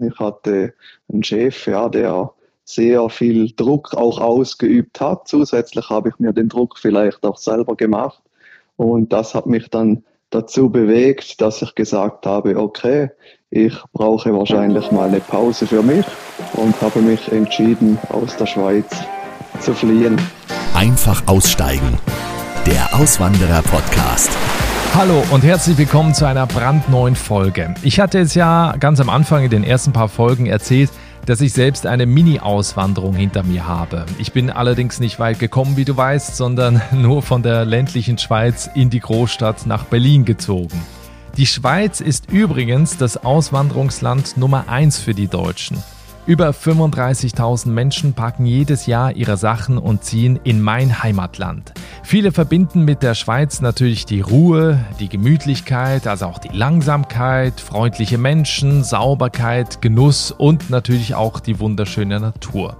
Ich hatte einen Chef, ja, der sehr viel Druck auch ausgeübt hat. Zusätzlich habe ich mir den Druck vielleicht auch selber gemacht. Und das hat mich dann dazu bewegt, dass ich gesagt habe, okay, ich brauche wahrscheinlich mal eine Pause für mich und habe mich entschieden, aus der Schweiz zu fliehen. Einfach aussteigen. Der Auswanderer-Podcast. Hallo und herzlich willkommen zu einer brandneuen Folge. Ich hatte es ja ganz am Anfang in den ersten paar Folgen erzählt, dass ich selbst eine Mini-Auswanderung hinter mir habe. Ich bin allerdings nicht weit gekommen, wie du weißt, sondern nur von der ländlichen Schweiz in die Großstadt nach Berlin gezogen. Die Schweiz ist übrigens das Auswanderungsland Nummer eins für die Deutschen. Über 35.000 Menschen packen jedes Jahr ihre Sachen und ziehen in mein Heimatland. Viele verbinden mit der Schweiz natürlich die Ruhe, die Gemütlichkeit, also auch die Langsamkeit, freundliche Menschen, Sauberkeit, Genuss und natürlich auch die wunderschöne Natur.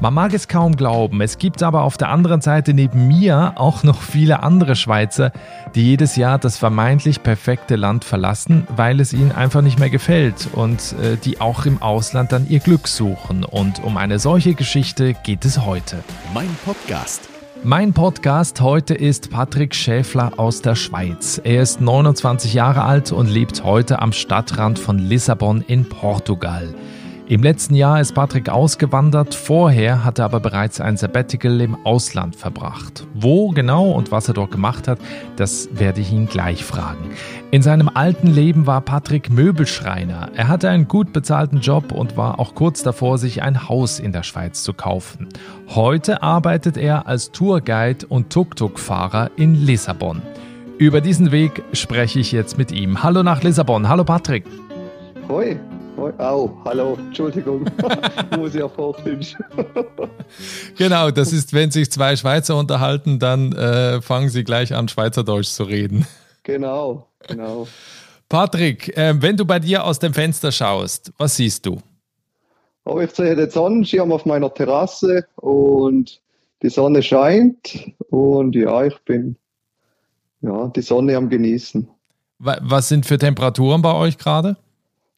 Man mag es kaum glauben, es gibt aber auf der anderen Seite neben mir auch noch viele andere Schweizer, die jedes Jahr das vermeintlich perfekte Land verlassen, weil es ihnen einfach nicht mehr gefällt und äh, die auch im Ausland dann ihr Glück suchen. Und um eine solche Geschichte geht es heute. Mein Podcast. Mein Podcast heute ist Patrick Schäfler aus der Schweiz. Er ist 29 Jahre alt und lebt heute am Stadtrand von Lissabon in Portugal. Im letzten Jahr ist Patrick ausgewandert, vorher hat er aber bereits ein Sabbatical im Ausland verbracht. Wo genau und was er dort gemacht hat, das werde ich ihn gleich fragen. In seinem alten Leben war Patrick Möbelschreiner. Er hatte einen gut bezahlten Job und war auch kurz davor, sich ein Haus in der Schweiz zu kaufen. Heute arbeitet er als Tourguide und Tuk-Tuk-Fahrer in Lissabon. Über diesen Weg spreche ich jetzt mit ihm. Hallo nach Lissabon. Hallo Patrick. Hoi. Au, hallo, Entschuldigung, muss ich auf Hochdeutsch. genau, das ist, wenn sich zwei Schweizer unterhalten, dann äh, fangen sie gleich an, Schweizerdeutsch zu reden. Genau, genau. Patrick, äh, wenn du bei dir aus dem Fenster schaust, was siehst du? Oh, ich sehe den Sonnenschirm auf meiner Terrasse und die Sonne scheint und ja, ich bin ja, die Sonne am Genießen. Was sind für Temperaturen bei euch gerade?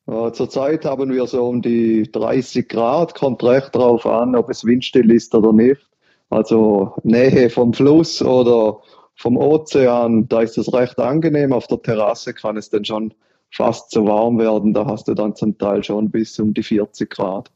Äh, zurzeit haben wir so um die 30 Grad, kommt recht darauf an, ob es windstill ist oder nicht. Also Nähe vom Fluss oder vom Ozean, da ist es recht angenehm. Auf der Terrasse kann es dann schon fast zu warm werden. Da hast du dann zum Teil schon bis um die 40 Grad.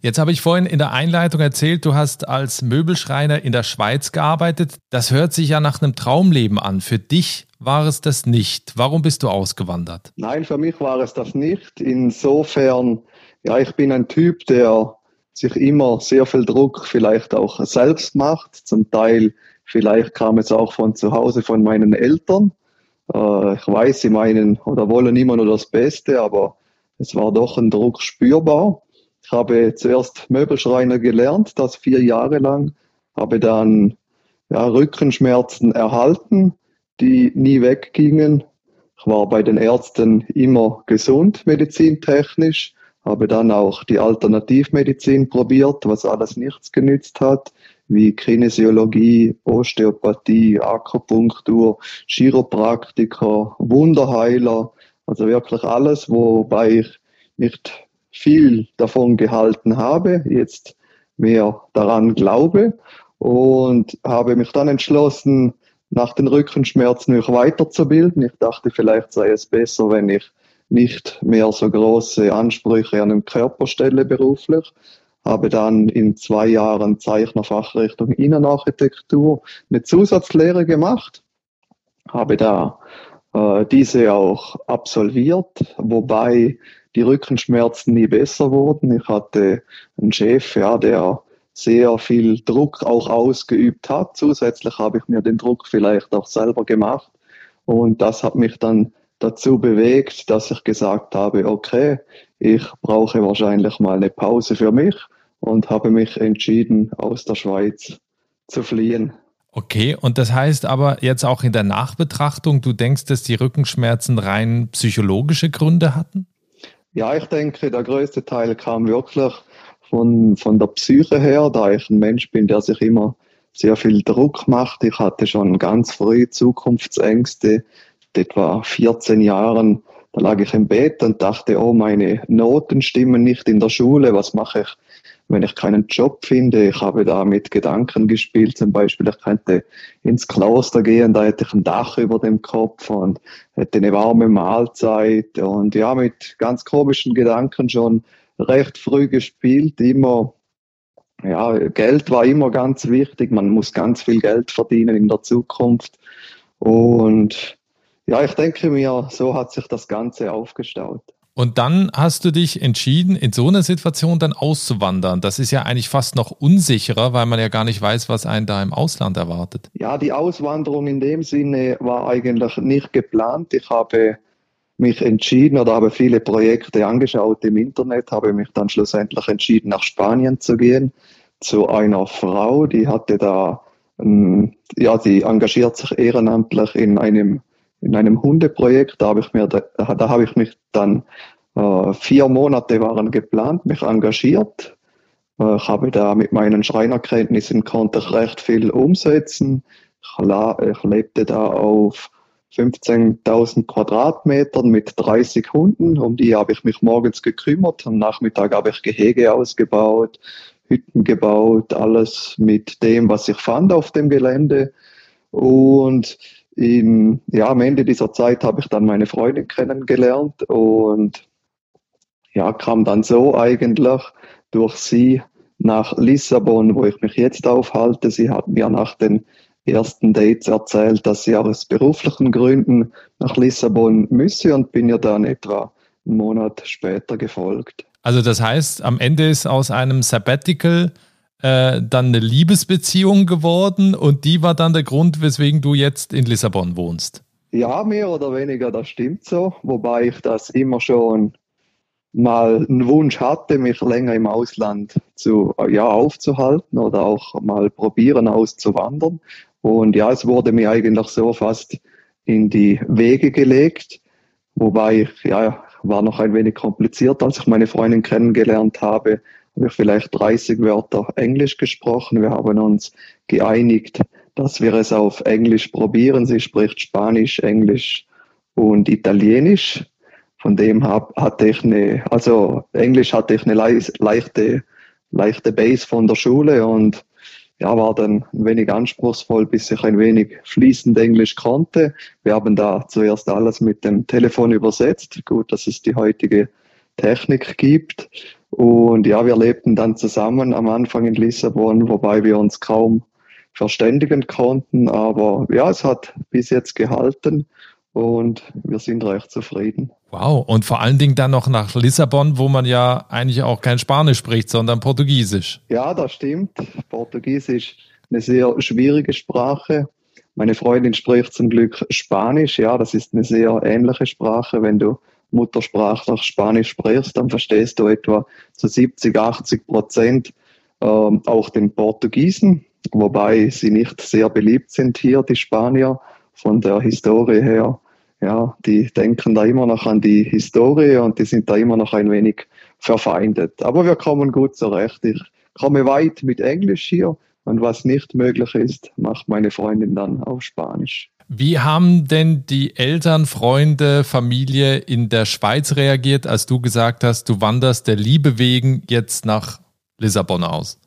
Jetzt habe ich vorhin in der Einleitung erzählt, du hast als Möbelschreiner in der Schweiz gearbeitet. Das hört sich ja nach einem Traumleben an. Für dich war es das nicht. Warum bist du ausgewandert? Nein, für mich war es das nicht. Insofern, ja, ich bin ein Typ, der sich immer sehr viel Druck vielleicht auch selbst macht. Zum Teil, vielleicht kam es auch von zu Hause von meinen Eltern. Äh, ich weiß, sie meinen oder wollen immer nur das Beste, aber es war doch ein Druck spürbar. Ich habe zuerst Möbelschreiner gelernt, das vier Jahre lang, habe dann ja, Rückenschmerzen erhalten, die nie weggingen. Ich war bei den Ärzten immer gesund medizintechnisch, habe dann auch die Alternativmedizin probiert, was alles nichts genützt hat, wie Kinesiologie, Osteopathie, Akupunktur, Chiropraktiker, Wunderheiler, also wirklich alles, wobei ich nicht viel davon gehalten habe, jetzt mehr daran glaube und habe mich dann entschlossen, nach den Rückenschmerzen mich weiterzubilden. Ich dachte, vielleicht sei es besser, wenn ich nicht mehr so große Ansprüche an den Körper stelle beruflich. Habe dann in zwei Jahren Zeichnerfachrichtung Innenarchitektur eine Zusatzlehre gemacht. Habe da äh, diese auch absolviert, wobei die Rückenschmerzen nie besser wurden. Ich hatte einen Chef, ja, der sehr viel Druck auch ausgeübt hat. Zusätzlich habe ich mir den Druck vielleicht auch selber gemacht. Und das hat mich dann dazu bewegt, dass ich gesagt habe, okay, ich brauche wahrscheinlich mal eine Pause für mich und habe mich entschieden, aus der Schweiz zu fliehen. Okay, und das heißt aber jetzt auch in der Nachbetrachtung, du denkst, dass die Rückenschmerzen rein psychologische Gründe hatten? Ja, ich denke, der größte Teil kam wirklich von, von der Psyche her, da ich ein Mensch bin, der sich immer sehr viel Druck macht. Ich hatte schon ganz früh Zukunftsängste. Etwa 14 Jahren da lag ich im Bett und dachte, oh, meine Noten stimmen nicht in der Schule, was mache ich, wenn ich keinen Job finde? Ich habe da mit Gedanken gespielt, zum Beispiel, ich könnte ins Kloster gehen, da hätte ich ein Dach über dem Kopf und hätte eine warme Mahlzeit und ja, mit ganz komischen Gedanken schon recht früh gespielt, immer ja, Geld war immer ganz wichtig. Man muss ganz viel Geld verdienen in der Zukunft. Und ja, ich denke mir, so hat sich das Ganze aufgestaut. Und dann hast du dich entschieden, in so einer Situation dann auszuwandern. Das ist ja eigentlich fast noch unsicherer, weil man ja gar nicht weiß, was einen da im Ausland erwartet. Ja, die Auswanderung in dem Sinne war eigentlich nicht geplant. Ich habe mich entschieden oder habe viele Projekte angeschaut im Internet, habe mich dann schlussendlich entschieden, nach Spanien zu gehen, zu einer Frau, die hatte da, ähm, ja, sie engagiert sich ehrenamtlich in einem in einem Hundeprojekt, da habe ich mir, da, da habe ich mich dann äh, vier Monate waren geplant, mich engagiert. Äh, ich habe da mit meinen Schreinerkenntnissen konnte ich recht viel umsetzen. Ich, ich lebte da auf 15.000 Quadratmetern mit 30 Hunden. Um die habe ich mich morgens gekümmert. Am Nachmittag habe ich Gehege ausgebaut, Hütten gebaut, alles mit dem, was ich fand auf dem Gelände. Und im, ja, am Ende dieser Zeit habe ich dann meine Freundin kennengelernt und ja, kam dann so eigentlich durch sie nach Lissabon, wo ich mich jetzt aufhalte. Sie hat mir nach den ersten Dates erzählt, dass sie aus beruflichen Gründen nach Lissabon müsse und bin ihr dann etwa einen Monat später gefolgt. Also das heißt, am Ende ist aus einem Sabbatical äh, dann eine Liebesbeziehung geworden und die war dann der Grund, weswegen du jetzt in Lissabon wohnst. Ja, mehr oder weniger, das stimmt so. Wobei ich das immer schon mal einen Wunsch hatte, mich länger im Ausland zu, ja, aufzuhalten oder auch mal probieren auszuwandern. Und ja, es wurde mir eigentlich so fast in die Wege gelegt. Wobei ich, ja, war noch ein wenig kompliziert, als ich meine Freundin kennengelernt habe, habe ich vielleicht 30 Wörter Englisch gesprochen. Wir haben uns geeinigt, dass wir es auf Englisch probieren. Sie spricht Spanisch, Englisch und Italienisch. Von dem hab, hatte ich eine, also Englisch hatte ich eine leichte, leichte Base von der Schule und ja, war dann ein wenig anspruchsvoll, bis ich ein wenig fließend Englisch konnte. Wir haben da zuerst alles mit dem Telefon übersetzt. Gut, dass es die heutige Technik gibt. Und ja, wir lebten dann zusammen am Anfang in Lissabon, wobei wir uns kaum verständigen konnten. Aber ja, es hat bis jetzt gehalten und wir sind recht zufrieden. Wow, und vor allen Dingen dann noch nach Lissabon, wo man ja eigentlich auch kein Spanisch spricht, sondern Portugiesisch. Ja, das stimmt. Portugiesisch ist eine sehr schwierige Sprache. Meine Freundin spricht zum Glück Spanisch. Ja, das ist eine sehr ähnliche Sprache. Wenn du muttersprachlich Spanisch sprichst, dann verstehst du etwa zu 70, 80 Prozent ähm, auch den Portugiesen, wobei sie nicht sehr beliebt sind hier, die Spanier, von der Historie her. Ja, die denken da immer noch an die Historie und die sind da immer noch ein wenig verfeindet. Aber wir kommen gut zurecht. Ich komme weit mit Englisch hier und was nicht möglich ist, macht meine Freundin dann auf Spanisch. Wie haben denn die Eltern, Freunde, Familie in der Schweiz reagiert, als du gesagt hast, du wanderst der Liebe wegen jetzt nach Lissabon aus?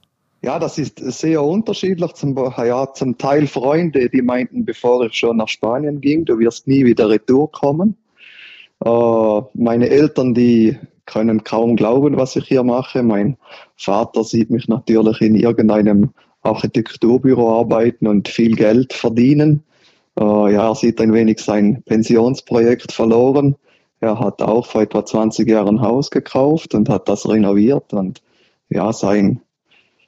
Ja, das ist sehr unterschiedlich. Zum, ja, zum Teil Freunde, die meinten, bevor ich schon nach Spanien ging, du wirst nie wieder retour kommen. Äh, meine Eltern, die können kaum glauben, was ich hier mache. Mein Vater sieht mich natürlich in irgendeinem Architekturbüro arbeiten und viel Geld verdienen. Äh, ja, er sieht ein wenig sein Pensionsprojekt verloren. Er hat auch vor etwa 20 Jahren ein Haus gekauft und hat das renoviert. Und ja, sein,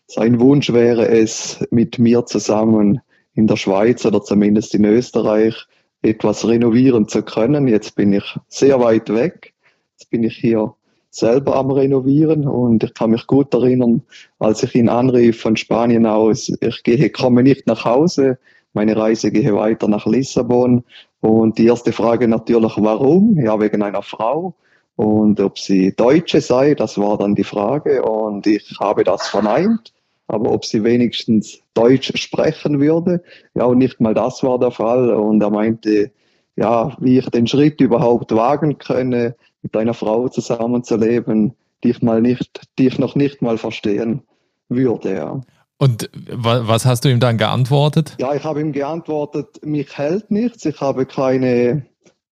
sein Wunsch wäre es, mit mir zusammen in der Schweiz oder zumindest in Österreich etwas renovieren zu können. Jetzt bin ich sehr weit weg. Jetzt bin ich hier selber am Renovieren und ich kann mich gut erinnern, als ich ihn anrief von Spanien aus, ich gehe, komme nicht nach Hause, meine Reise gehe weiter nach Lissabon. Und die erste Frage natürlich, warum? Ja, wegen einer Frau. Und ob sie Deutsche sei, das war dann die Frage. Und ich habe das verneint. Aber ob sie wenigstens Deutsch sprechen würde, ja, und nicht mal das war der Fall. Und er meinte, ja, wie ich den Schritt überhaupt wagen könne, mit einer Frau zusammenzuleben, die ich mal nicht, die ich noch nicht mal verstehen würde. Ja. Und was hast du ihm dann geantwortet? Ja, ich habe ihm geantwortet, mich hält nichts, ich habe keine,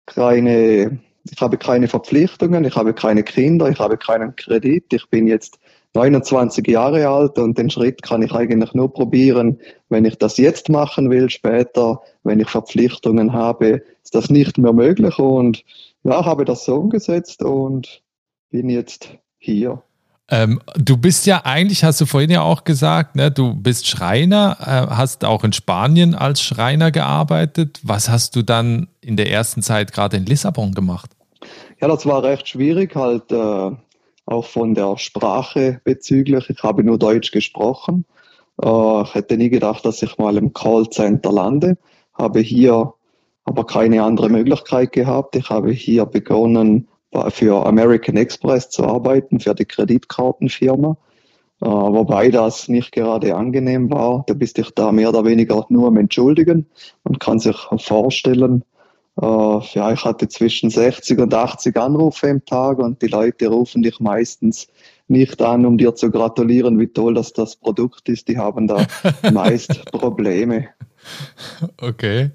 keine, ich habe keine Verpflichtungen, ich habe keine Kinder, ich habe keinen Kredit, ich bin jetzt 29 Jahre alt und den Schritt kann ich eigentlich nur probieren, wenn ich das jetzt machen will, später, wenn ich Verpflichtungen habe, ist das nicht mehr möglich und ja, habe das so umgesetzt und bin jetzt hier. Ähm, du bist ja eigentlich, hast du vorhin ja auch gesagt, ne, du bist Schreiner, äh, hast auch in Spanien als Schreiner gearbeitet. Was hast du dann in der ersten Zeit gerade in Lissabon gemacht? Ja, das war recht schwierig, halt äh, auch von der Sprache bezüglich. Ich habe nur Deutsch gesprochen. Äh, ich hätte nie gedacht, dass ich mal im Callcenter lande. Habe hier aber keine andere Möglichkeit gehabt. Ich habe hier begonnen, für American Express zu arbeiten, für die Kreditkartenfirma. Äh, wobei das nicht gerade angenehm war. Da bist dich da mehr oder weniger nur am Entschuldigen. Man kann sich vorstellen, ja, ich hatte zwischen 60 und 80 Anrufe im Tag und die Leute rufen dich meistens nicht an, um dir zu gratulieren, wie toll das das Produkt ist. Die haben da meist Probleme. Okay.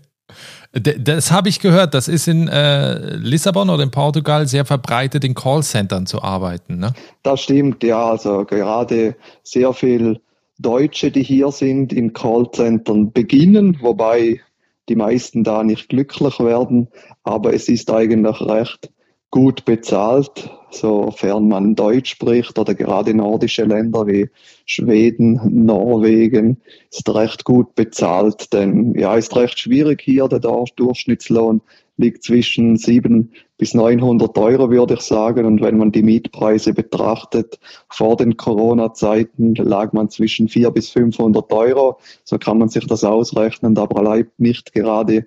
Das habe ich gehört. Das ist in äh, Lissabon oder in Portugal sehr verbreitet, in Callcentern zu arbeiten. Ne? Das stimmt, ja. Also gerade sehr viel Deutsche, die hier sind, in Callcentern beginnen, wobei die meisten da nicht glücklich werden. Aber es ist eigentlich recht gut bezahlt, sofern man Deutsch spricht oder gerade nordische Länder wie Schweden, Norwegen ist recht gut bezahlt, denn ja, ist recht schwierig hier, der Durchschnittslohn liegt zwischen 700 bis 900 Euro, würde ich sagen. Und wenn man die Mietpreise betrachtet, vor den Corona-Zeiten lag man zwischen 400 bis 500 Euro. So kann man sich das ausrechnen. Da bleibt nicht gerade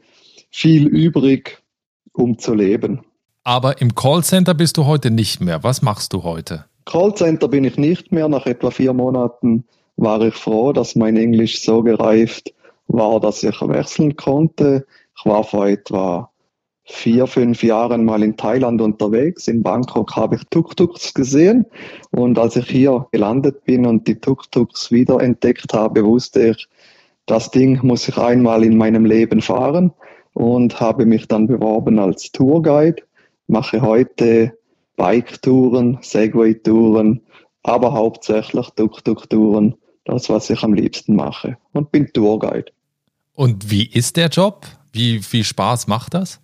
viel übrig, um zu leben. Aber im Callcenter bist du heute nicht mehr. Was machst du heute? Callcenter bin ich nicht mehr. Nach etwa vier Monaten war ich froh, dass mein Englisch so gereift war, dass ich wechseln konnte. Ich war vor etwa vier, fünf Jahren mal in Thailand unterwegs. In Bangkok habe ich Tuk-Tuks gesehen. Und als ich hier gelandet bin und die Tuk-Tuks wiederentdeckt habe, wusste ich, das Ding muss ich einmal in meinem Leben fahren und habe mich dann beworben als Tourguide mache heute Bike-Touren, Segway-Touren, aber hauptsächlich Tuk-Tuk-Touren, das, was ich am liebsten mache und bin Tourguide. Und wie ist der Job? Wie viel Spaß macht das?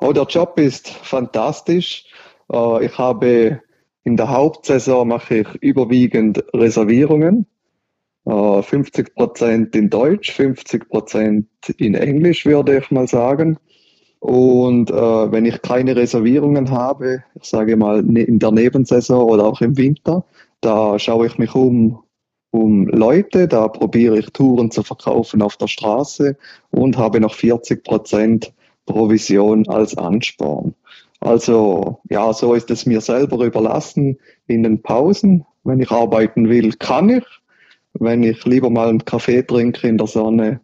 Oh, der Job ist fantastisch. Äh, ich habe in der Hauptsaison mache ich überwiegend Reservierungen. 50 äh, Prozent in Deutsch, 50 Prozent in Englisch, würde ich mal sagen. Und äh, wenn ich keine Reservierungen habe, ich sage mal ne, in der Nebensaison oder auch im Winter, da schaue ich mich um, um Leute, da probiere ich Touren zu verkaufen auf der Straße und habe noch 40 Prozent Provision als Ansporn. Also ja, so ist es mir selber überlassen in den Pausen. Wenn ich arbeiten will, kann ich. Wenn ich lieber mal einen Kaffee trinke in der Sonne,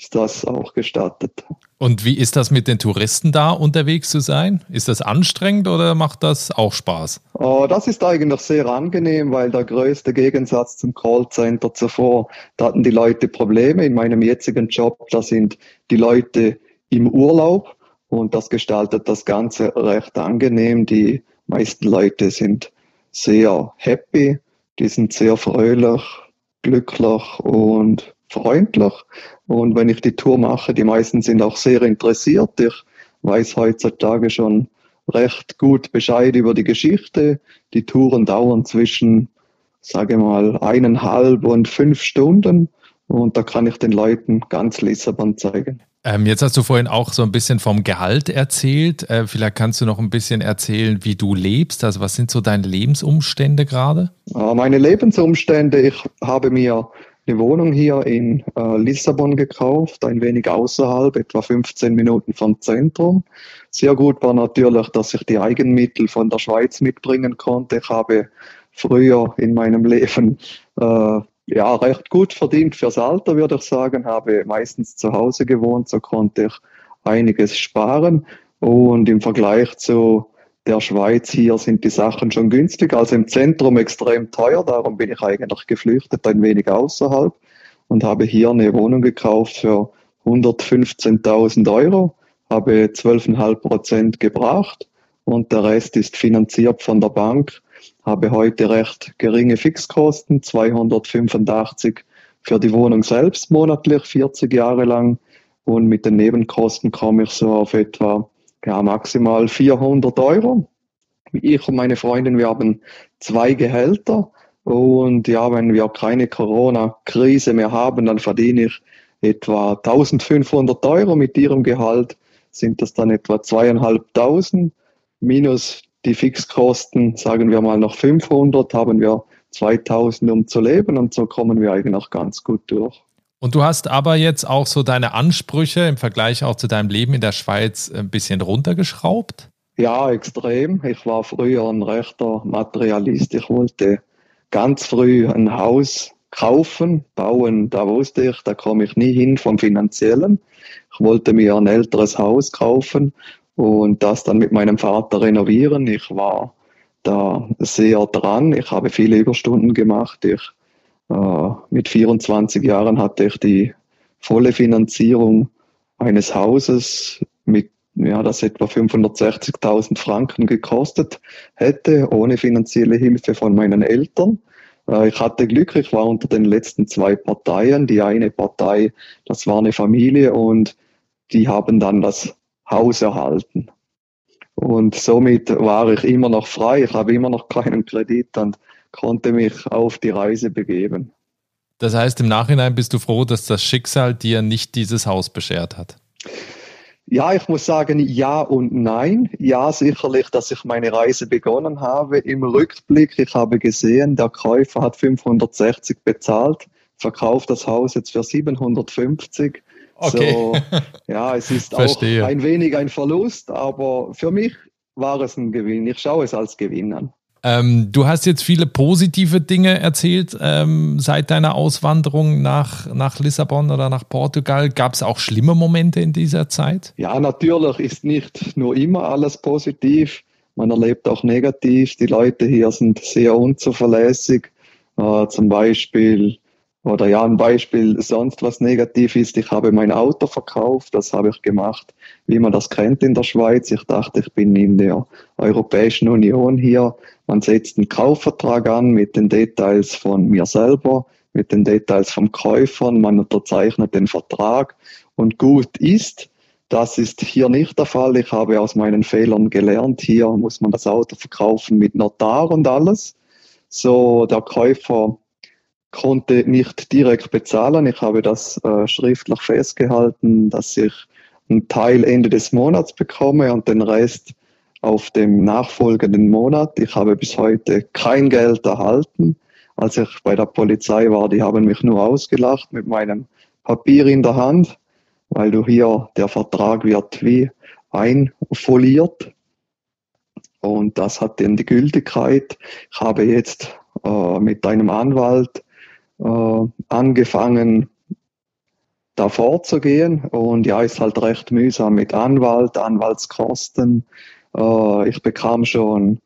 ist das auch gestattet. Und wie ist das mit den Touristen da unterwegs zu sein? Ist das anstrengend oder macht das auch Spaß? Oh, das ist eigentlich sehr angenehm, weil der größte Gegensatz zum Callcenter zuvor, da hatten die Leute Probleme. In meinem jetzigen Job, da sind die Leute im Urlaub und das gestaltet das Ganze recht angenehm. Die meisten Leute sind sehr happy, die sind sehr fröhlich, glücklich und freundlich. Und wenn ich die Tour mache, die meisten sind auch sehr interessiert. Ich weiß heutzutage schon recht gut Bescheid über die Geschichte. Die Touren dauern zwischen, sage mal, eineinhalb und fünf Stunden. Und da kann ich den Leuten ganz Lissabon zeigen. Ähm, jetzt hast du vorhin auch so ein bisschen vom Gehalt erzählt. Äh, vielleicht kannst du noch ein bisschen erzählen, wie du lebst. Also was sind so deine Lebensumstände gerade? Meine Lebensumstände, ich habe mir eine Wohnung hier in äh, Lissabon gekauft, ein wenig außerhalb, etwa 15 Minuten vom Zentrum. Sehr gut war natürlich, dass ich die Eigenmittel von der Schweiz mitbringen konnte. Ich habe früher in meinem Leben äh, ja recht gut verdient fürs Alter, würde ich sagen, habe meistens zu Hause gewohnt, so konnte ich einiges sparen. Und im Vergleich zu der Schweiz hier sind die Sachen schon günstig, also im Zentrum extrem teuer. Darum bin ich eigentlich geflüchtet, ein wenig außerhalb und habe hier eine Wohnung gekauft für 115.000 Euro, habe 12,5 Prozent gebracht und der Rest ist finanziert von der Bank. Habe heute recht geringe Fixkosten, 285 für die Wohnung selbst monatlich, 40 Jahre lang. Und mit den Nebenkosten komme ich so auf etwa ja, maximal 400 Euro. Ich und meine Freundin, wir haben zwei Gehälter. Und ja, wenn wir keine Corona-Krise mehr haben, dann verdiene ich etwa 1500 Euro mit ihrem Gehalt. Sind das dann etwa zweieinhalbtausend minus die Fixkosten, sagen wir mal noch 500, haben wir 2000, um zu leben und so kommen wir eigentlich ganz gut durch. Und du hast aber jetzt auch so deine Ansprüche im Vergleich auch zu deinem Leben in der Schweiz ein bisschen runtergeschraubt? Ja, extrem. Ich war früher ein rechter Materialist. Ich wollte ganz früh ein Haus kaufen, bauen. Da wusste ich, da komme ich nie hin vom Finanziellen. Ich wollte mir ein älteres Haus kaufen und das dann mit meinem Vater renovieren. Ich war da sehr dran. Ich habe viele Überstunden gemacht. Ich, äh, mit 24 Jahren hatte ich die volle Finanzierung eines Hauses mit ja, das etwa 560.000 Franken gekostet hätte, ohne finanzielle Hilfe von meinen Eltern. Äh, ich hatte Glück, ich war unter den letzten zwei Parteien. Die eine Partei, das war eine Familie und die haben dann das Haus erhalten. Und somit war ich immer noch frei, ich habe immer noch keinen Kredit und konnte mich auf die Reise begeben. Das heißt, im Nachhinein bist du froh, dass das Schicksal dir nicht dieses Haus beschert hat? Ja, ich muss sagen, ja und nein. Ja, sicherlich, dass ich meine Reise begonnen habe. Im Rückblick, ich habe gesehen, der Käufer hat 560 bezahlt, verkauft das Haus jetzt für 750. Okay. So, ja, es ist auch ein wenig ein Verlust, aber für mich war es ein Gewinn. Ich schaue es als Gewinn an. Ähm, du hast jetzt viele positive Dinge erzählt ähm, seit deiner Auswanderung nach, nach Lissabon oder nach Portugal. Gab es auch schlimme Momente in dieser Zeit? Ja, natürlich ist nicht nur immer alles positiv. Man erlebt auch negativ. Die Leute hier sind sehr unzuverlässig. Äh, zum Beispiel oder ja, ein Beispiel sonst was negativ ist, ich habe mein Auto verkauft, das habe ich gemacht, wie man das kennt in der Schweiz. Ich dachte, ich bin in der Europäischen Union hier. Man setzt einen Kaufvertrag an mit den Details von mir selber, mit den Details vom Käufer, man unterzeichnet den Vertrag und gut ist. Das ist hier nicht der Fall. Ich habe aus meinen Fehlern gelernt. Hier muss man das Auto verkaufen mit Notar und alles. So, der Käufer konnte nicht direkt bezahlen. Ich habe das äh, schriftlich festgehalten, dass ich einen Teil Ende des Monats bekomme und den Rest auf dem nachfolgenden Monat. Ich habe bis heute kein Geld erhalten. Als ich bei der Polizei war, die haben mich nur ausgelacht mit meinem Papier in der Hand, weil du hier, der Vertrag wird wie einfoliert. Und das hat dann die Gültigkeit. Ich habe jetzt äh, mit einem Anwalt äh, angefangen, da vorzugehen. Und ja, ist halt recht mühsam mit Anwalt, Anwaltskosten. Äh, ich bekam schon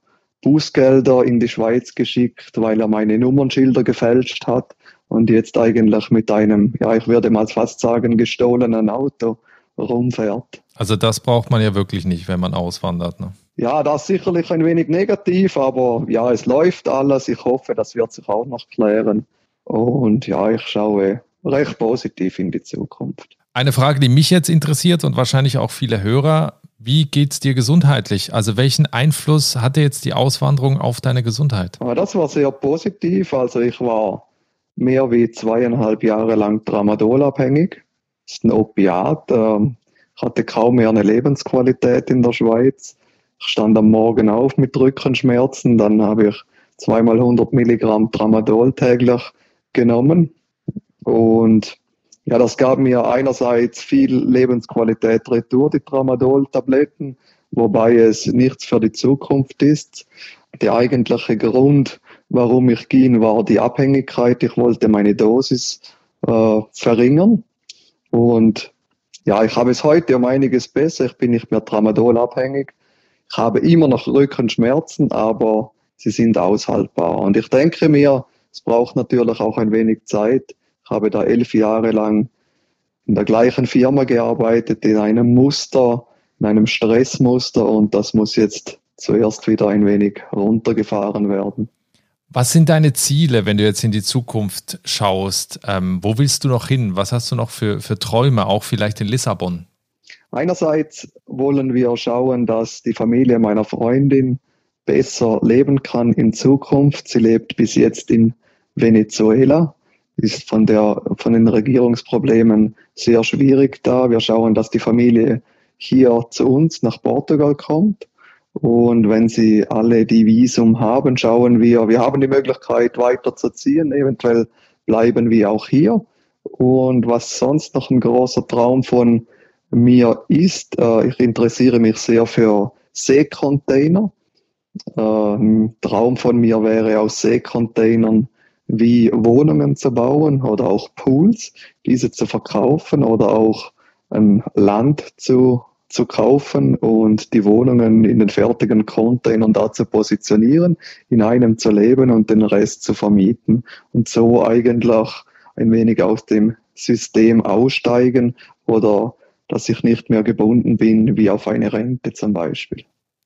Bußgelder in die Schweiz geschickt, weil er meine Nummernschilder gefälscht hat und jetzt eigentlich mit einem, ja, ich würde mal fast sagen, gestohlenen Auto rumfährt. Also das braucht man ja wirklich nicht, wenn man auswandert. Ne? Ja, das ist sicherlich ein wenig negativ, aber ja, es läuft alles. Ich hoffe, das wird sich auch noch klären. Und ja, ich schaue recht positiv in die Zukunft. Eine Frage, die mich jetzt interessiert und wahrscheinlich auch viele Hörer, wie geht es dir gesundheitlich? Also welchen Einfluss hatte jetzt die Auswanderung auf deine Gesundheit? Das war sehr positiv. Also ich war mehr wie zweieinhalb Jahre lang Tramadol-abhängig. Das ist ein Opiat. Ähm, ich hatte kaum mehr eine Lebensqualität in der Schweiz. Ich stand am Morgen auf mit Rückenschmerzen. Dann habe ich zweimal 100 Milligramm Tramadol täglich genommen. Und ja, das gab mir einerseits viel Lebensqualität retour, die Tramadol-Tabletten, wobei es nichts für die Zukunft ist. Der eigentliche Grund, warum ich ging, war die Abhängigkeit. Ich wollte meine Dosis äh, verringern. Und Ja, ich habe es heute um einiges besser. Ich bin nicht mehr Tramadol abhängig. Ich habe immer noch Rückenschmerzen, aber sie sind aushaltbar. Und ich denke mir, es braucht natürlich auch ein wenig Zeit. Ich habe da elf Jahre lang in der gleichen Firma gearbeitet, in einem Muster, in einem Stressmuster und das muss jetzt zuerst wieder ein wenig runtergefahren werden. Was sind deine Ziele, wenn du jetzt in die Zukunft schaust? Ähm, wo willst du noch hin? Was hast du noch für, für Träume, auch vielleicht in Lissabon? Einerseits wollen wir schauen, dass die Familie meiner Freundin besser leben kann in Zukunft. Sie lebt bis jetzt in Venezuela, ist von, der, von den Regierungsproblemen sehr schwierig da. Wir schauen, dass die Familie hier zu uns nach Portugal kommt. Und wenn sie alle die Visum haben, schauen wir, wir haben die Möglichkeit weiterzuziehen. Eventuell bleiben wir auch hier. Und was sonst noch ein großer Traum von mir ist, äh, ich interessiere mich sehr für Seekontainer. Äh, ein Traum von mir wäre aus Seekontainern wie Wohnungen zu bauen oder auch Pools, diese zu verkaufen oder auch ein Land zu zu kaufen und die Wohnungen in den fertigen Containern da zu positionieren, in einem zu leben und den Rest zu vermieten und so eigentlich ein wenig aus dem System aussteigen oder dass ich nicht mehr gebunden bin wie auf eine Rente zum Beispiel.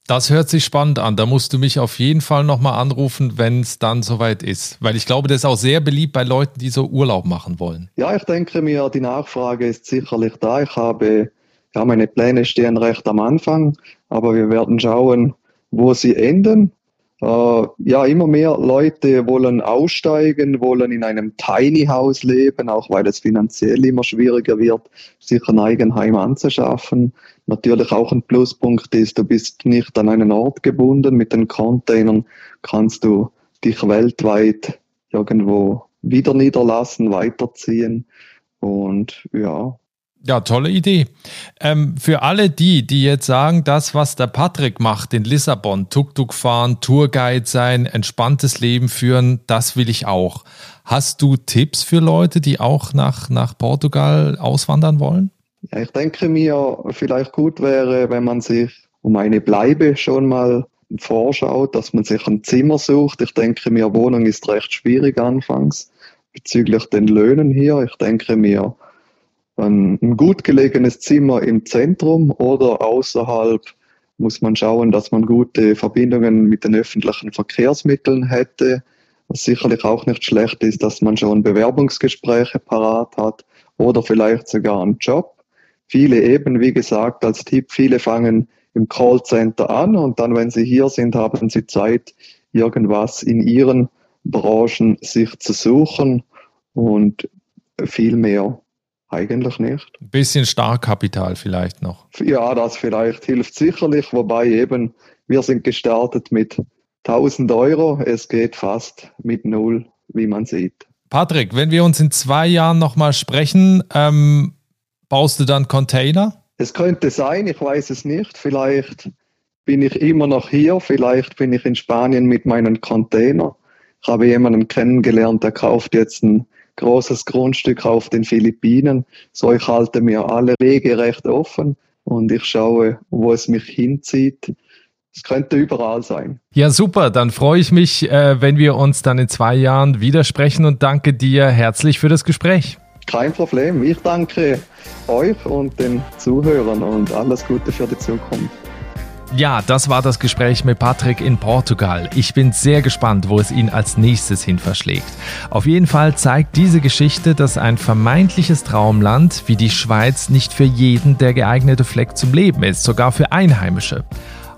Das hört sich spannend an. Da musst du mich auf jeden Fall nochmal anrufen, wenn es dann soweit ist. Weil ich glaube, das ist auch sehr beliebt bei Leuten, die so Urlaub machen wollen. Ja, ich denke mir, die Nachfrage ist sicherlich da. Ich habe ja, meine Pläne stehen recht am Anfang, aber wir werden schauen, wo sie enden. Äh, ja, immer mehr Leute wollen aussteigen, wollen in einem Tiny House leben, auch weil es finanziell immer schwieriger wird, sich ein Eigenheim anzuschaffen. Natürlich auch ein Pluspunkt ist, du bist nicht an einen Ort gebunden. Mit den Containern kannst du dich weltweit irgendwo wieder niederlassen, weiterziehen. Und ja, ja, tolle Idee. Ähm, für alle die, die jetzt sagen, das, was der Patrick macht in Lissabon, Tuk-Tuk fahren, Tourguide sein, entspanntes Leben führen, das will ich auch. Hast du Tipps für Leute, die auch nach, nach Portugal auswandern wollen? Ja, ich denke mir, vielleicht gut wäre, wenn man sich um eine Bleibe schon mal vorschaut, dass man sich ein Zimmer sucht. Ich denke mir, Wohnung ist recht schwierig anfangs bezüglich den Löhnen hier. Ich denke mir, ein, gut gelegenes Zimmer im Zentrum oder außerhalb muss man schauen, dass man gute Verbindungen mit den öffentlichen Verkehrsmitteln hätte. Was sicherlich auch nicht schlecht ist, dass man schon Bewerbungsgespräche parat hat oder vielleicht sogar einen Job. Viele eben, wie gesagt, als Tipp, viele fangen im Callcenter an und dann, wenn sie hier sind, haben sie Zeit, irgendwas in ihren Branchen sich zu suchen und viel mehr eigentlich nicht. Ein bisschen Startkapital vielleicht noch. Ja, das vielleicht hilft sicherlich, wobei eben wir sind gestartet mit 1000 Euro. Es geht fast mit null, wie man sieht. Patrick, wenn wir uns in zwei Jahren nochmal sprechen, ähm, baust du dann Container? Es könnte sein, ich weiß es nicht. Vielleicht bin ich immer noch hier, vielleicht bin ich in Spanien mit meinen Container. Ich habe jemanden kennengelernt, der kauft jetzt ein großes Grundstück auf den Philippinen. So, ich halte mir alle Wege recht offen und ich schaue, wo es mich hinzieht. Es könnte überall sein. Ja, super. Dann freue ich mich, äh, wenn wir uns dann in zwei Jahren widersprechen und danke dir herzlich für das Gespräch. Kein Problem. Ich danke euch und den Zuhörern und alles Gute für die Zukunft. Ja, das war das Gespräch mit Patrick in Portugal. Ich bin sehr gespannt, wo es ihn als nächstes hin verschlägt. Auf jeden Fall zeigt diese Geschichte, dass ein vermeintliches Traumland wie die Schweiz nicht für jeden der geeignete Fleck zum Leben ist, sogar für Einheimische.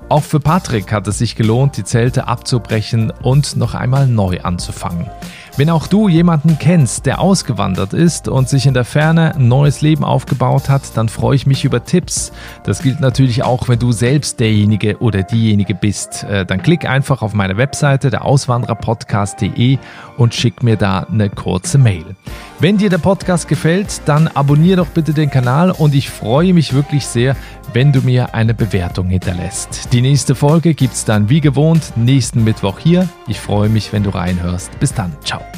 Auch für Patrick hat es sich gelohnt, die Zelte abzubrechen und noch einmal neu anzufangen. Wenn auch du jemanden kennst, der ausgewandert ist und sich in der Ferne ein neues Leben aufgebaut hat, dann freue ich mich über Tipps. Das gilt natürlich auch, wenn du selbst derjenige oder diejenige bist. Äh, dann klick einfach auf meine Webseite der Auswandererpodcast.de und schick mir da eine kurze Mail. Wenn dir der Podcast gefällt, dann abonniere doch bitte den Kanal und ich freue mich wirklich sehr, wenn du mir eine Bewertung hinterlässt. Die nächste Folge gibt es dann wie gewohnt nächsten Mittwoch hier. Ich freue mich, wenn du reinhörst. Bis dann. Ciao.